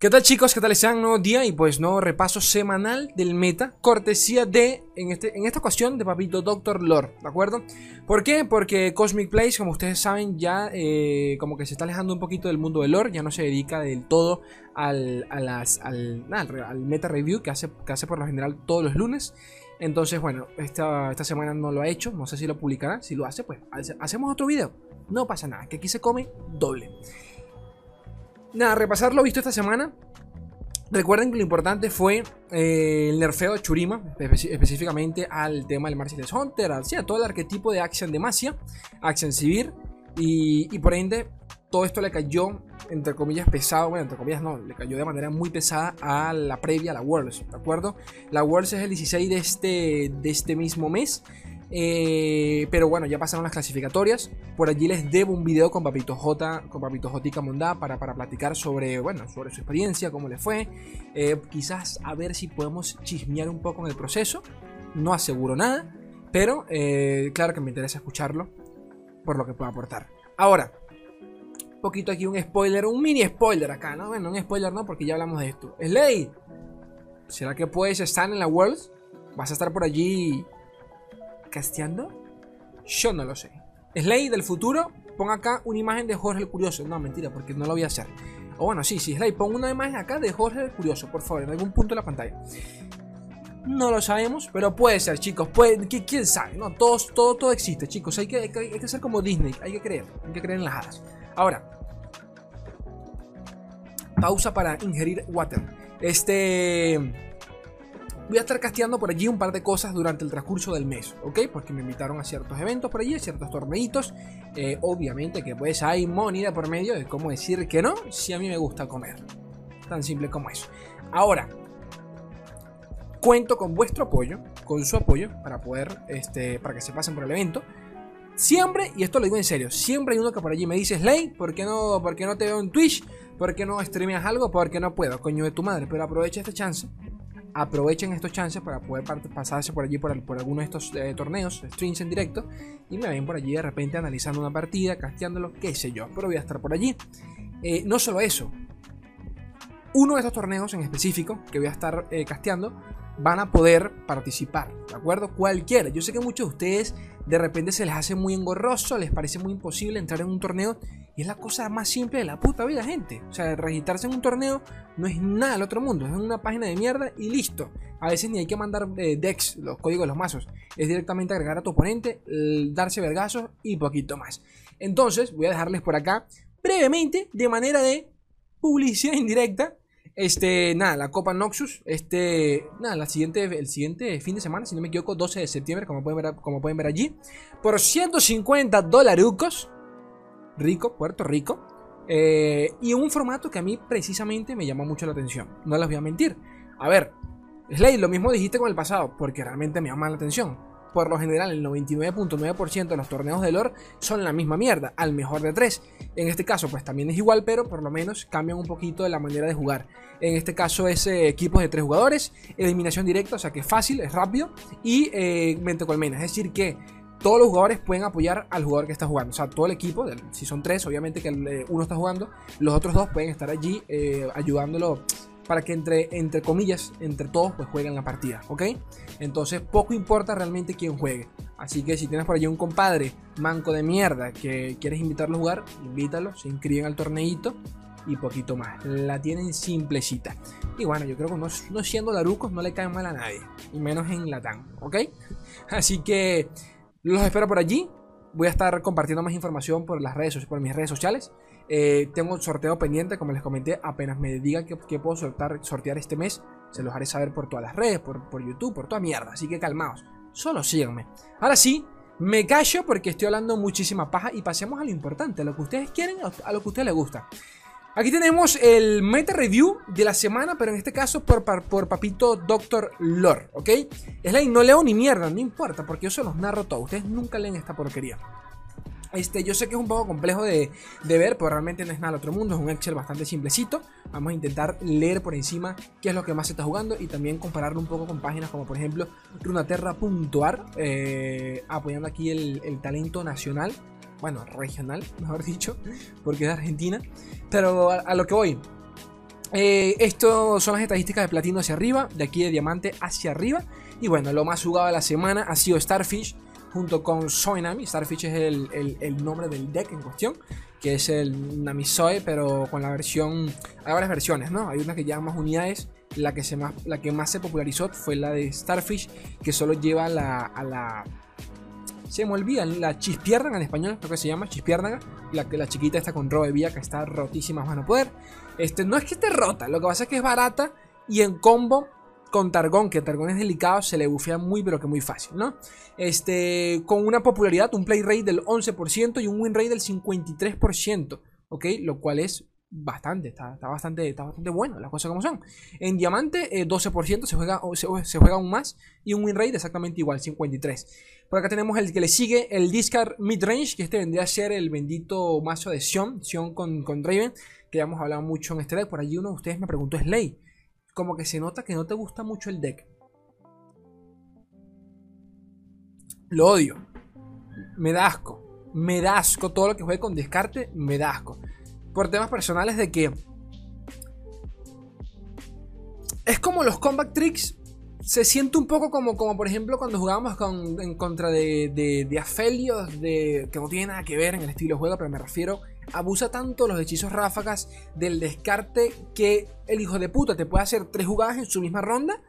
¿Qué tal chicos? ¿Qué tal están? Nuevo día y pues nuevo repaso semanal del meta, cortesía de, en, este, en esta ocasión, de papito Doctor Lore, ¿de acuerdo? ¿Por qué? Porque Cosmic Place, como ustedes saben, ya eh, como que se está alejando un poquito del mundo del lore, ya no se dedica del todo al, las, al, al, meta review que hace, que hace por lo general todos los lunes. Entonces, bueno, esta, esta semana no lo ha hecho, no sé si lo publicará, si lo hace, pues hacemos otro video, no pasa nada, que aquí se come doble. Nada, repasar lo visto esta semana. Recuerden que lo importante fue eh, el nerfeo de Churima, específicamente al tema del Merciless Hunter, a todo el arquetipo de Action Demacia, Action Civil, y, y, por ende todo esto le cayó, entre comillas, pesado, bueno, entre comillas no, le cayó de manera muy pesada a la previa, a la Worlds, ¿de acuerdo? La Worlds es el 16 de este, de este mismo mes, eh, pero bueno, ya pasaron las clasificatorias. Por allí les debo un video con Papito J, con Papito Jotica Mondá para, para platicar sobre, bueno, sobre su experiencia, cómo le fue. Eh, quizás a ver si podemos chismear un poco en el proceso. No aseguro nada, pero eh, claro que me interesa escucharlo por lo que pueda aportar. Ahora, un poquito aquí un spoiler, un mini spoiler acá, ¿no? Bueno, un spoiler no, porque ya hablamos de esto. Slay, ¿será que puedes estar en la World? ¿Vas a estar por allí casteando? Yo no lo sé. Slay del futuro, pon acá una imagen de Jorge el Curioso. No, mentira, porque no lo voy a hacer. O bueno, sí, sí, Slay, pon una imagen acá de Jorge el Curioso, por favor, en algún punto de la pantalla. No lo sabemos, pero puede ser, chicos. Puede, ¿Quién sabe? No, todo, todo, todo existe, chicos. Hay que, hay que, ser como Disney. Hay que creer. Hay que creer en las hadas. Ahora, pausa para ingerir water. Este voy a estar casteando por allí un par de cosas durante el transcurso del mes, ¿ok? Porque me invitaron a ciertos eventos por allí, a ciertos torneitos. Eh, obviamente que pues hay moneda por medio de cómo decir que no si a mí me gusta comer. Tan simple como eso. Ahora, cuento con vuestro apoyo, con su apoyo, para poder, este, para que se pasen por el evento. Siempre, y esto lo digo en serio, siempre hay uno que por allí me dice, Slay, ¿por qué no, por qué no te veo en Twitch? ¿Por qué no streameas algo? Porque no puedo, coño de tu madre. Pero aprovecha esta chance aprovechen estos chances para poder pasarse por allí por, alguno de estos eh, torneos, streams en directo, y me ven por allí de repente analizando una partida, casteándolo, qué sé yo, pero voy a estar por allí. Eh, no solo eso, uno de estos torneos en específico que voy a estar eh, casteando van a poder participar, ¿de acuerdo? Cualquiera. Yo sé que muchos de ustedes de repente se les hace muy engorroso, les parece muy imposible entrar en un torneo y es la cosa más simple de la puta vida, gente. O sea, registrarse en un torneo no es nada del otro mundo, es una página de mierda y listo. A veces ni hay que mandar eh, decks, los códigos de los mazos, es directamente agregar a tu oponente, darse vergazos y poquito más. Entonces, voy a dejarles por acá brevemente, de manera de publicidad indirecta, este, nada, la Copa Noxus, este, nada, la siguiente, el siguiente fin de semana, si no me equivoco, 12 de septiembre, como pueden ver, como pueden ver allí, por 150 dolarucos, rico, Puerto Rico, eh, y un formato que a mí precisamente me llama mucho la atención, no les voy a mentir. A ver, Slade, lo mismo dijiste con el pasado, porque realmente me llama la atención por lo general el 99.9% de los torneos de lore son la misma mierda, al mejor de 3. En este caso pues también es igual, pero por lo menos cambian un poquito de la manera de jugar. En este caso es eh, equipos de 3 jugadores, eliminación directa, o sea que es fácil, es rápido, y eh, mente colmena, es decir que todos los jugadores pueden apoyar al jugador que está jugando. O sea, todo el equipo, si son tres, obviamente que eh, uno está jugando, los otros dos pueden estar allí ayudándolo para que entre, entre comillas, entre todos, pues jueguen la partida, ¿ok? Entonces, poco importa realmente quién juegue. Así que si tienes por allí un compadre manco de mierda que quieres invitarlo a jugar, invítalo, se inscriben al torneito y poquito más. La tienen simplecita. Y bueno, yo creo que no, no siendo larucos no le caen mal a nadie, y menos en Latam, ¿ok? Así que los espero por allí. Voy a estar compartiendo más información por las redes, por mis redes sociales. Eh, tengo un sorteo pendiente, como les comenté, apenas me digan que, puedo sortear, este mes, se los haré saber por todas las redes, por, por YouTube, por toda mierda. Así que calmaos, solo síganme. Ahora sí, me callo porque estoy hablando muchísima paja y pasemos a lo importante, a lo que ustedes quieren, a lo que a ustedes les gusta. Aquí tenemos el meta review de la semana, pero en este caso por, por, papito Doctor Lore, ¿ok? Es la no leo ni mierda, no importa, porque yo se los narro todo. Ustedes nunca leen esta porquería. Este, yo sé que es un poco complejo de, ver, pero realmente no es nada del otro mundo. Es un Excel bastante simplecito. Vamos a intentar leer por encima qué es lo que más se está jugando y también compararlo un poco con páginas como por ejemplo runaterra.ar, eh, apoyando aquí el, talento nacional, bueno, regional, mejor dicho, porque es Argentina. Pero a, lo que voy, Eh, son las estadísticas de platino hacia arriba, de aquí de diamante hacia arriba. Y bueno, lo más jugado de la semana ha sido Starfish junto con Soinami. Starfish es el, nombre del deck en cuestión, que es el Namisoe, pero con la versión. Hay varias versiones, ¿no? Hay una que lleva más unidades. La que, se más, la que más se popularizó fue la de Starfish, que solo lleva la, a la. Se me olvida, la chispiérnaga en español, creo que se llama chispiérnaga. La, la chiquita está con robe vía que está rotísima a poder. Este, no es que esté rota, lo que pasa es que es barata y en combo con Targón, que Targón es delicado, se le bufea muy pero que muy fácil, ¿no? Este, con una popularidad, un play rate del 11% y un win rate del 53%, ¿ok? Lo cual es bastante, está, bastante, está bastante bueno, las cosas como son. En diamante, 12% eh, se juega, se, juega aún más y un win rate exactamente igual, 53%. Por acá tenemos el que le sigue, el Discard Midrange, que este vendría a ser el bendito mazo de Sion, Sion con, con Draven que ya hemos hablado mucho en este deck. Por allí uno de ustedes me preguntó, Slay, como que se nota que no te gusta mucho el deck. Lo odio. Me da asco. Me da asco todo lo que juegue con descarte, me da asco. Por temas personales de que... Es como los combat tricks se siente un poco como, como por ejemplo cuando jugábamos en contra de, de, de Afelios, de, que no tiene nada que ver en el estilo de juego, pero me refiero abusa tanto los hechizos ráfagas del descarte que el hijo de puta te puede hacer tres jugadas en su misma ronda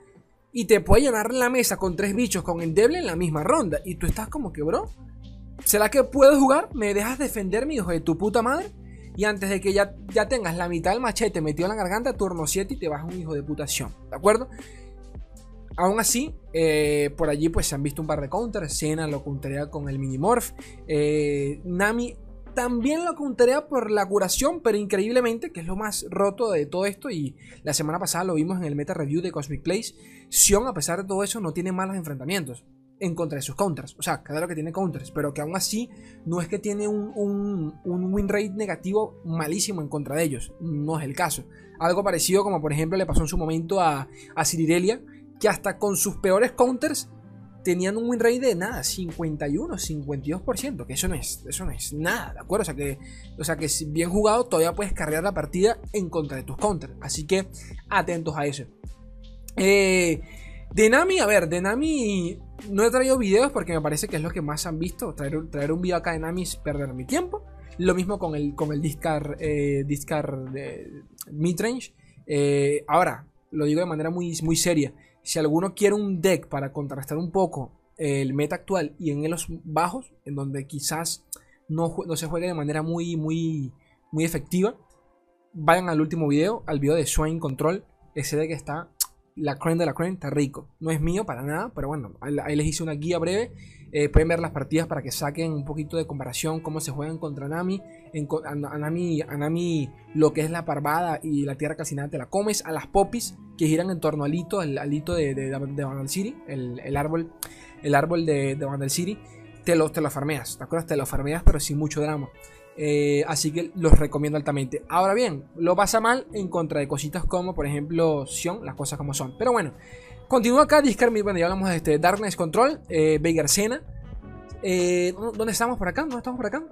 y te puede llenar la mesa con tres bichos con endeble en la misma ronda. Y tú estás como que, bro, ¿será que puedo jugar? ¿Me dejas defender, mi hijo de tu puta madre? Y antes de que ya, ya tengas la mitad del machete metido en la garganta, turno 7 y te vas a un hijo de putación. ¿De acuerdo? Aún así, eh, por allí pues se han visto un par de counters. Sena lo counterea con el Minimorph. Eh, Nami también lo counterea por la curación, pero increíblemente, que es lo más roto de todo esto, y la semana pasada lo vimos en el meta review de Cosmic Place, Sion, a pesar de todo eso, no tiene malos enfrentamientos en contra de sus counters. O sea, cada lo que tiene counters, pero que aún así no es que tiene un, win rate negativo malísimo en contra de ellos. No es el caso. Algo parecido como por ejemplo le pasó en su momento a, a Cirirelia, que hasta con sus peores counters tenían un win rate de nada, 51, 52%, que eso no es, eso no es nada, ¿de acuerdo? O sea que, o sea que bien jugado todavía puedes cargar la partida en contra de tus counters, así que atentos a eso. Eh, de Nami, a ver, de Nami no he traído videos porque me parece que es lo que más han visto. Traer, un video acá de Nami es perder mi tiempo. Lo mismo con el, con el Discard, eh, Discard de Midrange. Eh, ahora, lo digo de manera muy, muy seria si alguno quiere un deck para contrastar un poco el meta actual y en los bajos, en donde quizás no, no, se juegue de manera muy, muy, muy efectiva, vayan al último video, al video de Swain Control. Ese deck está, la creme de la creme, está rico. No es mío para nada, pero bueno, ahí les hice una guía breve. Eh, pueden ver las partidas para que saquen un poquito de comparación cómo se juegan contra Nami. En, Nami, lo que es la parvada y la tierra calcinada te la comes. A las popis que giran en torno al hito, el, hito de, de, Vandal City, el, árbol, el árbol de, de Vandal City, te lo, te lo farmeas, ¿te acuerdas? Te lo farmeas pero sin mucho drama. Eh, así que los recomiendo altamente. Ahora bien, lo pasa mal en contra de cositas como, por ejemplo, Sion, las cosas como son. Pero bueno, continúa acá, Discard, bueno, ya hablamos de este Darkness Control, eh, Veigar. Eh, ¿Dónde estamos por acá? ¿Dónde estamos por acá?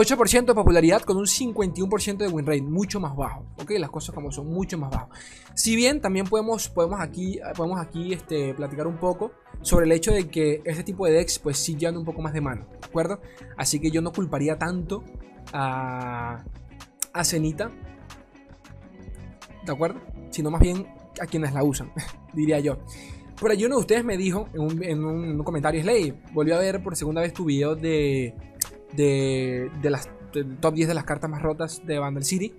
8% de popularidad con un 51% de win rate, mucho más bajo, ¿ok? Las cosas como son, mucho más bajo. Si bien también podemos, podemos aquí, podemos aquí este, platicar un poco sobre el hecho de que este tipo de decks pues sí llevan un poco más de mano, ¿de acuerdo? Así que yo no culparía tanto a, a Cenita, ¿de acuerdo? Sino más bien a quienes la usan, diría yo. Por allí uno de ustedes me dijo en un, en un comentario, Slay, volvió a ver por segunda vez tu video de de, las top 10 de las cartas más rotas de Vandal City.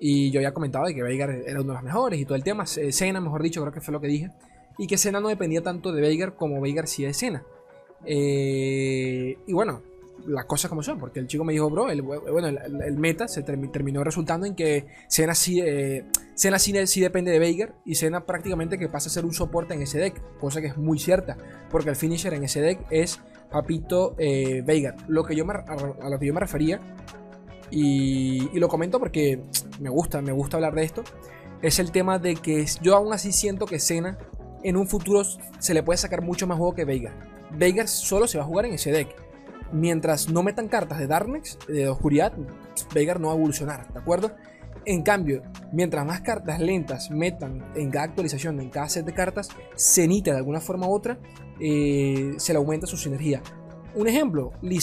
Y yo había comentado de que Veigar era uno de los mejores y todo el tema. Cena, mejor dicho, creo que fue lo que dije. Y que Cena no dependía tanto de Veigar como Veigar sí de Cena. Eh, y bueno, las cosas como son, porque el chico me dijo, bro, el, bueno, el, meta se terminó resultando en que Cena sí, eh, sí, depende de Veigar y Cena prácticamente que pasa a ser un soporte en ese deck, cosa que es muy cierta, porque el finisher en ese deck es Papito eh. Lo que yo a lo que yo me refería, y, lo comento porque me gusta, me gusta hablar de esto, es el tema de que yo aún así siento que Cena en un futuro se le puede sacar mucho más juego que Veigar. Veigar solo se va a jugar en ese deck. Mientras no metan cartas de Darkness, de oscuridad, Veigar no va a evolucionar, ¿de acuerdo? En cambio, mientras más cartas lentas metan en cada actualización, en cada set de cartas, Cenita de alguna forma u otra, eh, se le aumenta su sinergia. Un ejemplo, Lee.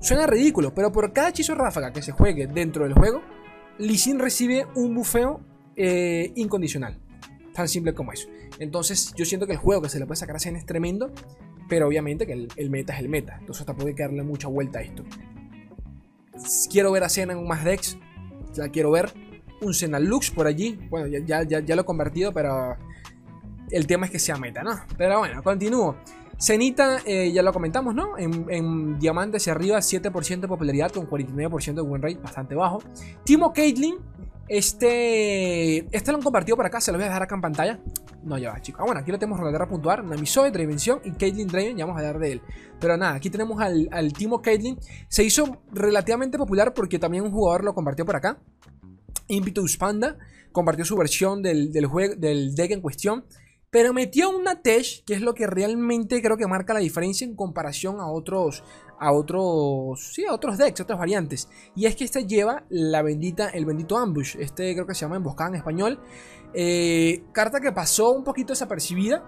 Suena ridículo, pero por cada hechizo ráfaga que se juegue dentro del juego, Lee recibe un bufeo eh, incondicional. Tan simple como eso. Entonces, yo siento que el juego que se le puede sacar a Zen es tremendo, pero obviamente que el, meta es el meta. Entonces, hasta puede darle mucha vuelta a esto. Quiero ver a Zen en más decks. Ya quiero ver un Zen Lux por allí. Bueno, ya, ya, ya, lo he convertido, pero el tema es que sea meta, ¿no? Pero bueno, continúo. Cenita, eh, ya lo comentamos, ¿no? En, en diamante hacia arriba, 7% de popularidad con 49% de win rate, bastante bajo. Timo Caitlyn, este, este lo han compartido por acá, se lo voy a dejar acá en pantalla. No, ya va, chicos. Ah, bueno, aquí lo tenemos Roladera puntuar, Namisoy, Dravención y Caitlyn Draven, ya vamos a hablar de él. Pero nada, aquí tenemos al, al Timo Caitlyn. Se hizo relativamente popular porque también un jugador lo compartió por acá. Impetus Panda compartió su versión del, del, juego, del deck en cuestión. Pero metió una Tesh, que es lo que realmente creo que marca la diferencia en comparación a otros, a otros, sí, a otros decks, otras variantes. Y es que este lleva la bendita, el bendito ambush. Este creo que se llama emboscada en español. Eh, carta que pasó un poquito desapercibida,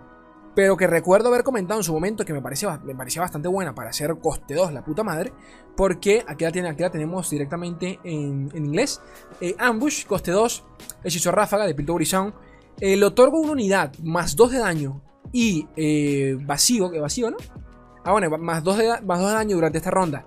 pero que recuerdo haber comentado en su momento que me parecía, me parecía bastante buena para hacer coste 2, la puta madre. Porque aquí la, tiene, aquí tenemos directamente en, inglés. Eh, ambush, coste 2, hechizo ráfaga de Pilto Horizon eh, le otorgo una unidad más 2 de daño y eh, vacío, que vacío, ¿no? Ah, bueno, más 2 de, más de daño durante esta ronda.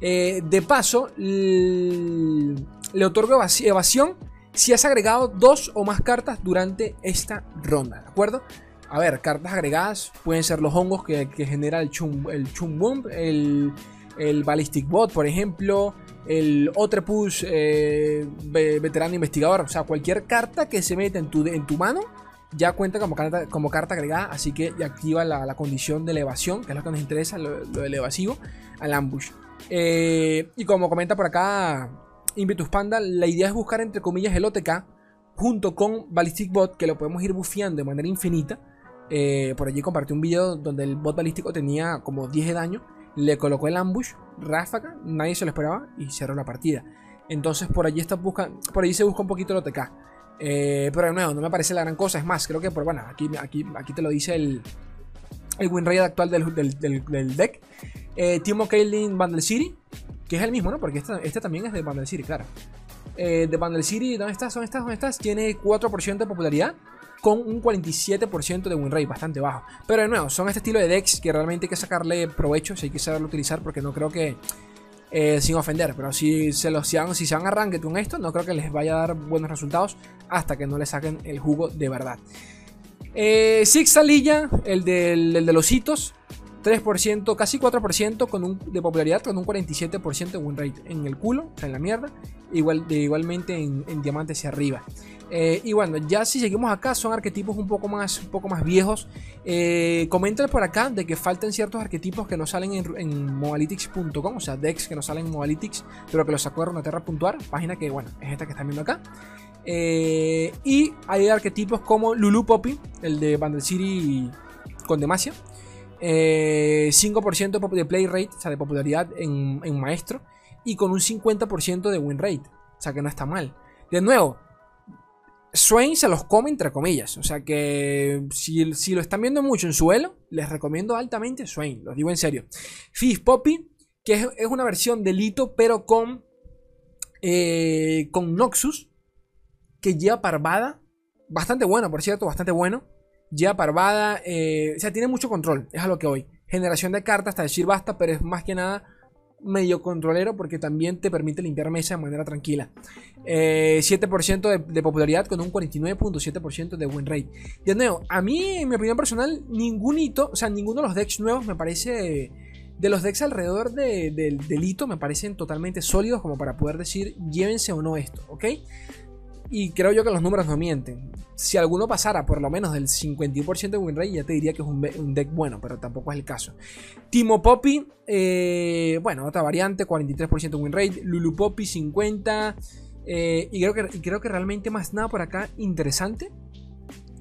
Eh, de paso, le otorgo evasión si has agregado dos o más cartas durante esta ronda, ¿de acuerdo? A ver, cartas agregadas pueden ser los hongos que, genera el chum, el chum el, el Ballistic Bot, por ejemplo, el Otrepus eh, veterano investigador. O sea, cualquier carta que se meta en tu, mano ya cuenta como carta, agregada. Así que ya activa la, condición de elevación, que es lo que nos interesa, lo, del evasivo, al ambush. Eh, y como comenta por acá Invitus Panda, la idea es buscar entre comillas el OTK junto con Ballistic Bot, que lo podemos ir bufeando de manera infinita. Eh, por allí compartí un video donde el bot balístico tenía como 10 de daño le colocó el ambush, ráfaga, nadie se lo esperaba y cerró la partida. Entonces por allí, está busca, por allí se busca un poquito el OTK. Eh, pero de nuevo, no me parece la gran cosa. Es más, creo que por, bueno, aquí, aquí, aquí te lo dice el, el win rate actual del, del, deck. Eh, Timo Kaelin Bundle City, que es el mismo, ¿no? Porque este, este también es de Bundle City, claro. Eh, de Bundle City, ¿dónde estás? ¿Dónde estás? ¿Dónde estás? Tiene 4% de popularidad con un 47% de win rate, bastante bajo. Pero de nuevo, son este estilo de decks que realmente hay que sacarle provecho, si hay que saberlo utilizar, porque no creo que, eh, sin ofender, pero si se, los, si, se van a arranque con esto, no creo que les vaya a dar buenos resultados hasta que no le saquen el jugo de verdad. Eh, Six Salilla, el, del, el de los hitos, 3%, casi 4% con un, de popularidad, con un 47% de win rate en el culo, en la mierda, igual, igualmente en, en diamante hacia arriba. Eh, y bueno, ya si seguimos acá, son arquetipos un poco más, un poco más viejos. Eh, comentan por acá de que faltan ciertos arquetipos que no salen en, en o sea, decks que no salen en Moalytics, pero que los sacó de Runeterra puntuar, página que, bueno, es esta que están viendo acá. Eh, y hay arquetipos como Lulu Poppy, el de Bandle City con Demacia. 5% de play rate, o sea, de popularidad en, en maestro. Y con un 50% de win rate. O sea, que no está mal. De nuevo, Swain se los come entre comillas. O sea que si, lo están viendo mucho en suelo, les recomiendo altamente Swain. Lo digo en serio. Fizz Poppy, que es, una versión de Lito, pero con, eh, con Noxus, que lleva parvada. Bastante bueno, por cierto, bastante bueno. Lleva parvada. Eh, o sea, tiene mucho control. Es a lo que hoy. Generación de cartas, hasta decir basta, pero es más que nada medio controlero porque también te permite limpiar mesa de manera tranquila. 7% eh, de, popularidad con un 49.7% de win rate. De nuevo, a mí, en mi opinión personal, ningún hito, o sea, ninguno de los decks nuevos me parece. De los decks alrededor del hito me parecen totalmente sólidos como para poder decir llévense o no esto, ¿ok? Y creo yo que los números no mienten. Si alguno pasara por lo menos del 51% de win rate, ya te diría que es un, deck bueno, pero tampoco es el caso. Timo Poppy, eh, bueno, otra variante, 43% de win rate. Lulu Poppy, 50%. Eh, y, creo que, creo que realmente más nada por acá interesante.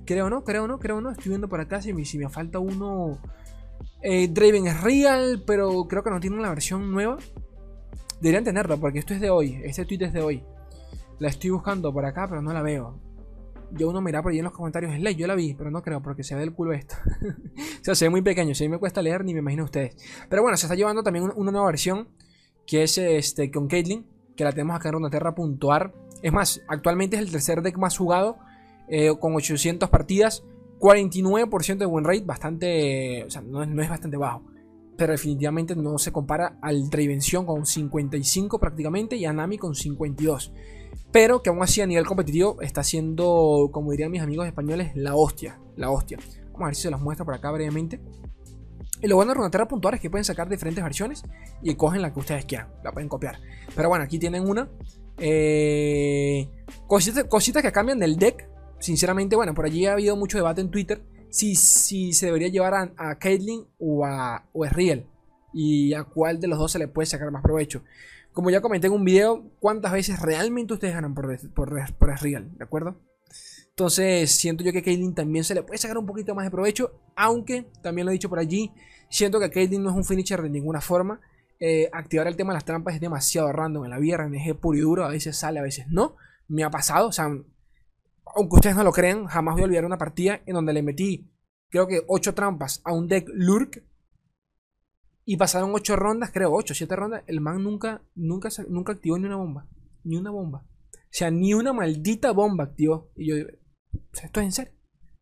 Creo no, creo no, creo no. Estoy viendo por acá si me, si me falta uno. Eh, Draven es real, pero creo que no tiene la versión nueva. Deberían tenerla porque esto es de hoy. Este tweet es de hoy. La estoy buscando por acá, pero no la veo. Yo uno mira por ahí en los comentarios, es ley, yo la vi, pero no creo, porque se ve el culo esto. o sea, se ve muy pequeño, si me cuesta leer, ni me imagino ustedes. Pero bueno, se está llevando también una nueva versión, que es este con Caitlyn, que la tenemos acá en Runaterra.ar. Es más, actualmente es el tercer deck más jugado, eh, con 800 partidas, 49% de win rate, bastante, o sea, no es, bastante bajo. Pero definitivamente no se compara al Trivención con 55 prácticamente y a Nami con 52. Pero que aún así a nivel competitivo está siendo, como dirían mis amigos españoles, la hostia. La hostia. Vamos a ver si se los muestra por acá brevemente. Y lo bueno de Runeterra Puntual es que pueden sacar diferentes versiones y cogen la que ustedes quieran. La pueden copiar. Pero bueno, aquí tienen una. Eh, cositas, que cambian del deck sinceramente, bueno, por allí ha habido mucho debate en Twitter si, si se debería llevar a, a Caitlyn o a, o Riel y a cuál de los dos se le puede sacar más provecho. Como ya comenté en un video, cuántas veces realmente ustedes ganan por, por, ¿de acuerdo? Entonces, siento yo que Caitlyn también se le puede sacar un poquito más de provecho, aunque también lo he dicho por allí, siento que Caitlyn no es un finisher de ninguna forma. Eh, activar el tema de las trampas es demasiado random en la vida RNG puro y duro, a veces sale, a veces no. Me ha pasado, o sea, aunque ustedes no lo crean, jamás voy a olvidar una partida en donde le metí, creo que 8 trampas a un deck Lurk. Y pasaron 8 rondas, creo 8, 7 rondas. El man nunca, nunca, nunca activó ni una bomba. Ni una bomba. O sea, ni una maldita bomba activó. Y yo, esto es en serio.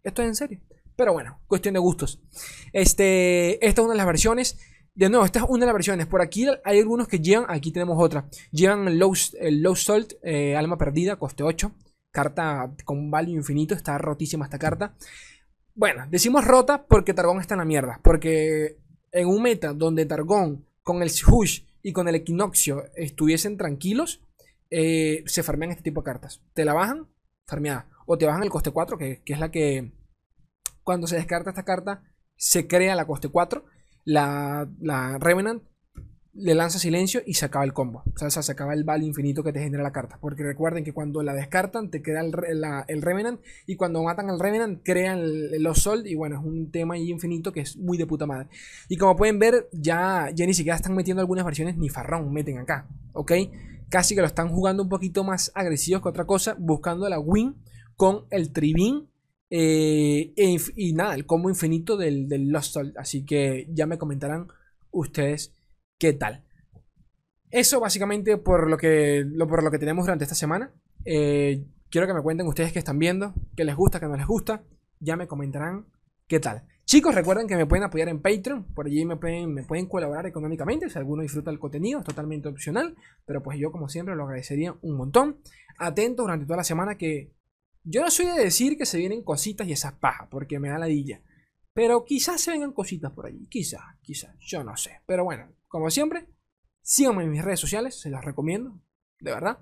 Esto es en serio. Pero bueno, cuestión de gustos. Este, esta es una de las versiones. De nuevo, esta es una de las versiones. Por aquí hay algunos que llevan, aquí tenemos otra. Llevan el Low, el low Salt, eh, Alma Perdida, coste 8. Carta con value infinito, está rotísima esta carta. Bueno, decimos rota porque Targón está en la mierda. Porque en un meta donde Targón con el Hush y con el Equinoccio estuviesen tranquilos, eh, se farmean este tipo de cartas. Te la bajan, farmeada. O te bajan el coste 4, que, que, es la que cuando se descarta esta carta, se crea la coste 4. La, la Revenant le lanza silencio y se acaba el combo. O sea, se acaba el value infinito que te genera la carta. Porque recuerden que cuando la descartan, te queda el, el Revenant. Y cuando matan al Revenant, crean los Sold. Y bueno, es un tema ahí infinito que es muy de puta madre. Y como pueden ver, ya, ya ni siquiera están metiendo algunas versiones ni farrón, meten acá. ¿Ok? Casi que lo están jugando un poquito más agresivos que otra cosa. Buscando la win con el Tribin. Eh, e y nada, el combo infinito del, del Lost Soul. Así que ya me comentarán ustedes qué tal. Eso básicamente por lo que, por lo que tenemos durante esta semana. Eh, quiero que me cuenten ustedes que están viendo, qué les gusta, qué no les gusta. Ya me comentarán qué tal. Chicos, recuerden que me pueden apoyar en Patreon. Por allí me pueden, me pueden colaborar económicamente. Si alguno disfruta el contenido, es totalmente opcional. Pero pues yo, como siempre, lo agradecería un montón. Atentos durante toda la semana que yo no soy de decir que se vienen cositas y esas pajas, porque me da la dilla. Pero quizás se vengan cositas por allí. Quizás, quizás. Yo no sé. Pero bueno, como siempre, síganme en mis redes sociales, se las recomiendo, de verdad.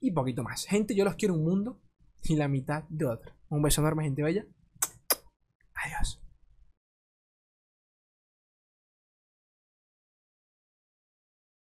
Y poquito más. Gente, yo los quiero un mundo y la mitad de otro. Un beso enorme, gente bella. Adiós.